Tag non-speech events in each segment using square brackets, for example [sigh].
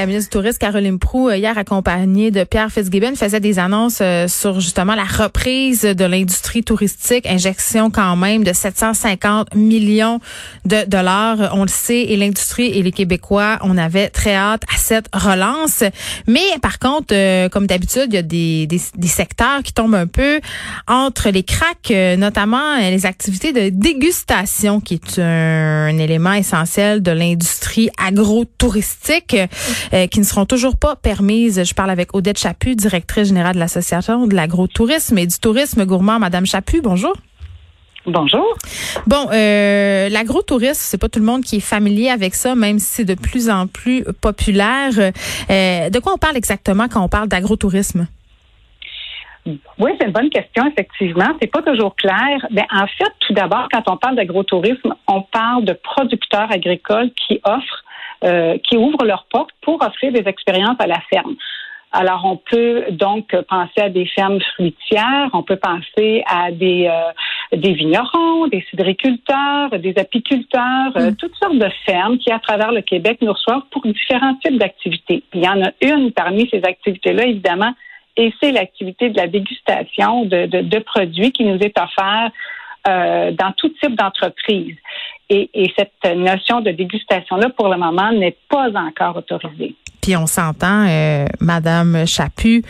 La ministre du Tourisme, Caroline Proux, euh, hier accompagnée de Pierre Fitzgibbon, faisait des annonces euh, sur justement la reprise de l'industrie touristique, injection quand même de 750 millions de dollars. On le sait, et l'industrie et les Québécois, on avait très hâte à cette relance. Mais par contre, euh, comme d'habitude, il y a des, des, des, secteurs qui tombent un peu entre les cracks, notamment les activités de dégustation, qui est un, un élément essentiel de l'industrie agro-touristique. Euh, qui ne seront toujours pas permises. Je parle avec Odette Chaput, directrice générale de l'Association de l'agrotourisme et du tourisme gourmand. Madame Chaput, bonjour. Bonjour. Bon, euh, l'agrotourisme, c'est pas tout le monde qui est familier avec ça, même si c'est de plus en plus populaire. Euh, de quoi on parle exactement quand on parle d'agrotourisme? Oui, c'est une bonne question, effectivement. C'est pas toujours clair. Mais en fait, tout d'abord, quand on parle d'agrotourisme, on parle de producteurs agricoles qui offrent euh, qui ouvrent leurs portes pour offrir des expériences à la ferme. Alors, on peut donc penser à des fermes fruitières, on peut penser à des, euh, des vignerons, des cidriculteurs, des apiculteurs, euh, mm. toutes sortes de fermes qui, à travers le Québec, nous reçoivent pour différents types d'activités. Il y en a une parmi ces activités-là, évidemment, et c'est l'activité de la dégustation de, de, de, produits qui nous est offerte euh, dans tout type d'entreprise. Et, et, cette notion de dégustation-là, pour le moment, n'est pas encore autorisée. Puis on s'entend, euh, Madame Chaput,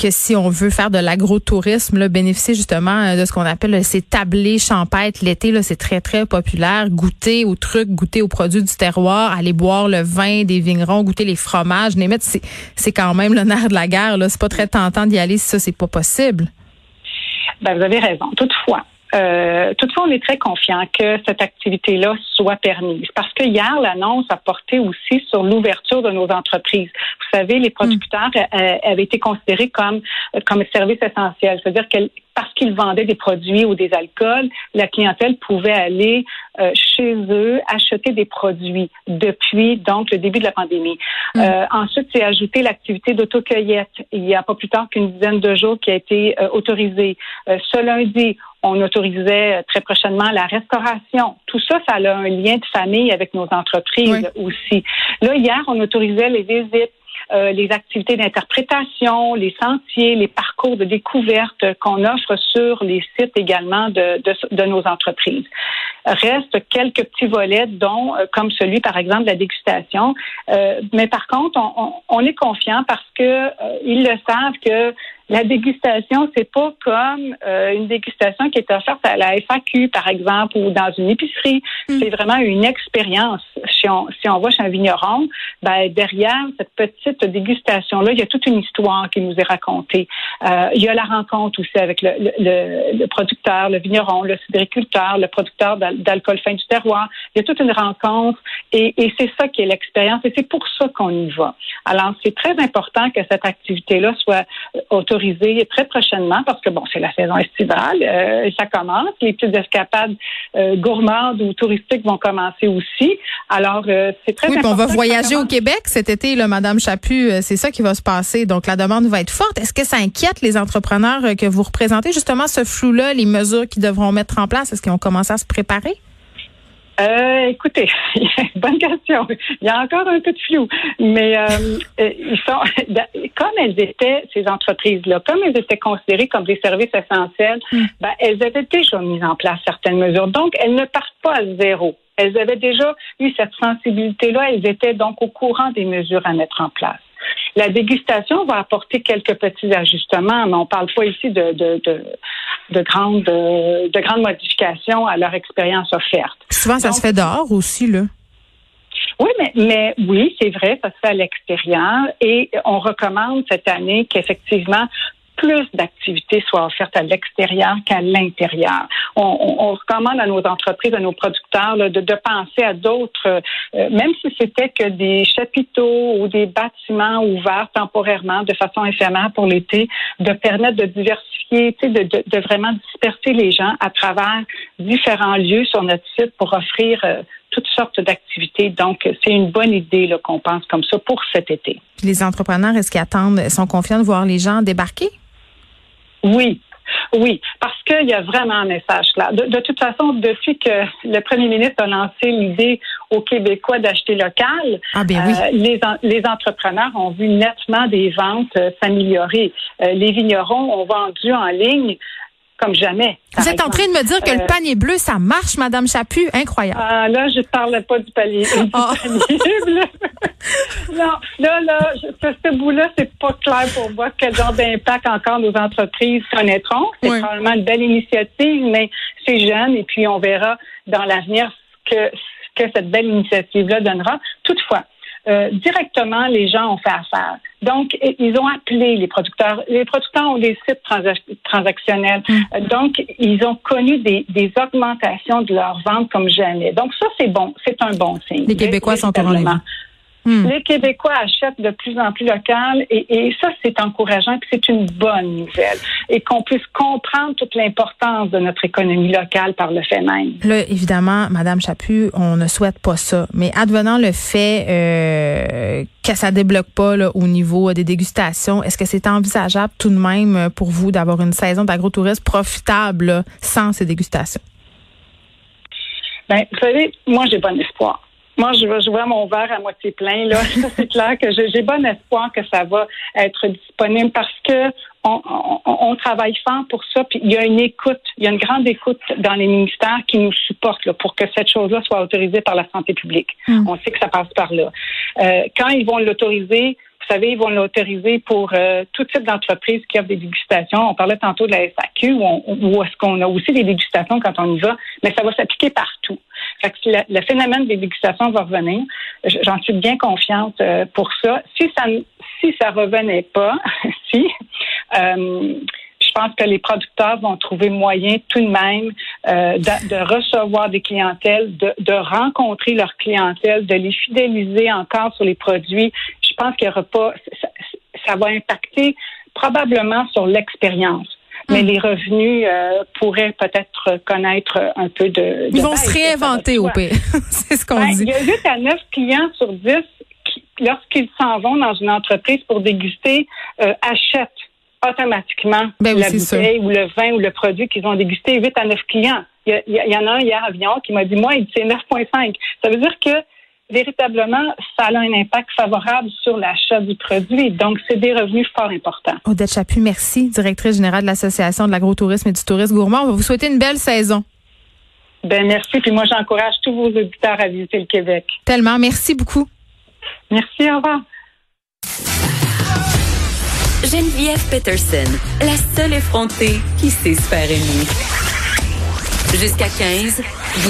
que si on veut faire de l'agrotourisme, bénéficier justement euh, de ce qu'on appelle ces tablés champêtres l'été, c'est très, très populaire. Goûter aux trucs, goûter aux produits du terroir, aller boire le vin des vignerons, goûter les fromages, c'est, c'est quand même le nerf de la guerre. C'est pas très tentant d'y aller si ça, c'est pas possible. Ben, vous avez raison. Toutefois, euh, toutefois, on est très confiant que cette activité-là soit permise parce que hier, l'annonce a porté aussi sur l'ouverture de nos entreprises. Vous savez, les producteurs hmm. euh, avaient été considérés comme comme service essentiel, c'est-à-dire que parce qu'ils vendaient des produits ou des alcools, la clientèle pouvait aller euh, chez eux acheter des produits depuis donc le début de la pandémie. Hmm. Euh, ensuite, c'est ajouté l'activité d'autocueillette. Il n'y a pas plus tard qu'une dizaine de jours qui a été autorisée. ce lundi, on autorisait euh, très prochainement la restauration. Tout ça, ça a un lien de famille avec nos entreprises aussi. Là, hier, on autorisait les visites euh, les activités d'interprétation, les sentiers, les parcours de découverte qu'on offre sur les sites également de, de, nos entreprises. Reste quelques petits volets, dont euh, comme celui par exemple de la dégustation. mais par contre, on, on, est confiant parce que ils le savent que la dégustation, c'est pas comme euh, une dégustation qui est offerte à la FAQ, par exemple, ou dans une épicerie. Hmm. C'est vraiment une expérience. Si on, si on va chez un vigneron, ben, derrière cette petite dégustation-là, il y a toute une histoire qui nous est racontée. Euh, il y a la rencontre aussi avec le, le, le, producteur, le vigneron, le cidriculteur, le producteur d'alcool fin du terroir. Il y a toute une rencontre et, et c'est ça qui est l'expérience et c'est pour ça qu'on y va. Alors, c'est très important que cette activité-là soit autorisée très prochainement parce que bon, c'est la saison estivale, euh, ça commence. Les petites escapades euh, gourmandes ou touristiques vont commencer aussi. Alors, euh, c'est très oui, important. on va voyager au Québec cet été, là, Madame Chaput. C'est ça qui va se passer. Donc, la demande va être forte. Est-ce que ça inquiète les entrepreneurs que vous représentez, justement, ce flou-là, les mesures qu'ils devront mettre en place? Est-ce qu'ils ont commencé à se préparer? Euh, écoutez, [laughs] bonne question. Il y a encore un peu de flou, mais euh, euh, ils sont [laughs] comme elles étaient ces entreprises-là, comme elles étaient considérées comme des services essentiels, hmm. ben, elles avaient déjà mis en place certaines mesures. Donc, elles ne partent pas à zéro. Elles avaient déjà eu cette sensibilité-là. Elles étaient donc au courant des mesures à mettre en place. La dégustation va apporter quelques petits ajustements, mais on parle pas ici de, de, de, de grandes, de, grandes modifications à leur expérience offerte. Souvent, ça se fait dehors aussi, là? Oui, mais, mais oui, c'est vrai, ça se fait à l'extérieur et on recommande cette année qu'effectivement plus d'activités soient offertes à l'extérieur qu'à l'intérieur. On, recommande à nos entreprises, à nos producteurs de, penser à d'autres, euh, même si c'était que des chapiteaux ou des bâtiments ouverts temporairement de façon éphémère pour l'été, de permettre de diversifier, de, de, de, vraiment disperser les gens à travers différents lieux sur notre site pour offrir euh, toutes sortes d'activités. Donc, c'est une bonne idée qu'on pense comme ça pour cet été. Les entrepreneurs, est-ce qu'ils attendent, sont confiants de voir les gens débarquer? Oui, oui, parce qu'il y a vraiment un message là. De, toute façon, depuis que le premier ministre a lancé l'idée aux Québécois d'acheter local, ah ben oui. euh, les, les entrepreneurs ont vu nettement des ventes euh, s'améliorer. Euh, les vignerons ont vendu en ligne comme jamais. Vous êtes en train de me dire que le panier bleu, ça marche, Madame Chaput? Incroyable. Ah, là, je ne parlais pas du panier, du Ah. panier bleu. [laughs] non, là, là, ce, ce bout-là, c'est pas clair pour moi quel genre d'impact encore nos entreprises connaîtront. C'est Oui. probablement une belle initiative, mais c'est jeune et puis on verra dans l'avenir ce que, ce que cette belle initiative-là donnera. Toutefois, euh, directement, les gens ont fait affaire. Donc, ils ont appelé les producteurs. Les producteurs ont des sites transac- transactionnels. Euh, Donc, ils ont connu des, des augmentations de leurs ventes comme jamais. Donc, ça, c'est bon. C'est un bon signe. Les Québécois sont au Véritablement. Hmm. Les Québécois achètent de plus en plus local et, et ça, c'est encourageant puis c'est une bonne nouvelle. Et qu'on puisse comprendre toute l'importance de notre économie locale par le fait même. Là, évidemment, Madame Chaput, on ne souhaite pas ça. Mais advenant le fait euh, que ça débloque pas là, au niveau des dégustations, est-ce que c'est envisageable tout de même pour vous d'avoir une saison d'agrotourisme profitable là, sans ces dégustations? Ben, vous savez, moi, j'ai bon espoir. Moi, je, vois- je vois mon verre à moitié plein. Là, [laughs] c'est clair que j'ai bon espoir que ça va être disponible parce que on, on- on travaille fort pour ça. Puis il y a une écoute, il y a une grande écoute dans les ministères qui nous supportent là, pour que cette chose-là soit autorisée par la santé publique. Mm. On sait que ça passe par là. Euh, quand ils vont l'autoriser, vous savez, ils vont l'autoriser pour euh, tout type d'entreprise qui offre des dégustations. On parlait tantôt de la SAQ, où est-ce qu'on a aussi des dégustations quand on y va, mais ça va s'appliquer partout. Fait que le, phénomène des dégustations va revenir. J'en suis bien confiante euh, pour ça. Si ça si ça revenait pas, [laughs] si euh, je pense que les producteurs vont trouver moyen tout de même euh, de, recevoir des clientèles, de, rencontrer leur clientèle, de les fidéliser encore sur les produits. Je pense qu'il y aura pas, ça va impacter probablement sur l'expérience. Mais Mm. les revenus euh, pourraient peut-être connaître un peu de. Ils de vont baisse, se réinventer au pire. [laughs] c'est ce qu'on Ben, dit. il y a 8 à 9 clients sur 10 qui, lorsqu'ils s'en vont dans une entreprise pour déguster, euh, achètent automatiquement Ben oui, la bouteille ou le vin ou le produit qu'ils ont dégusté. 8 à 9 clients. Il y, a- il y en a un hier à Avion qui m'a dit, moi, il dit, c'est 9,5. Ça veut dire que véritablement, ça a un impact favorable sur l'achat du produit. Donc, c'est des revenus fort importants. Odette Chaput, merci, directrice générale de l'Association de l'agrotourisme et du tourisme gourmand. On va vous souhaiter une belle saison. Ben merci. Puis moi, j'encourage tous vos auditeurs à visiter le Québec. Tellement. Merci beaucoup. Merci, au revoir. Geneviève Peterson, la seule effrontée qui sait se faire aimer. Jusqu'à 15,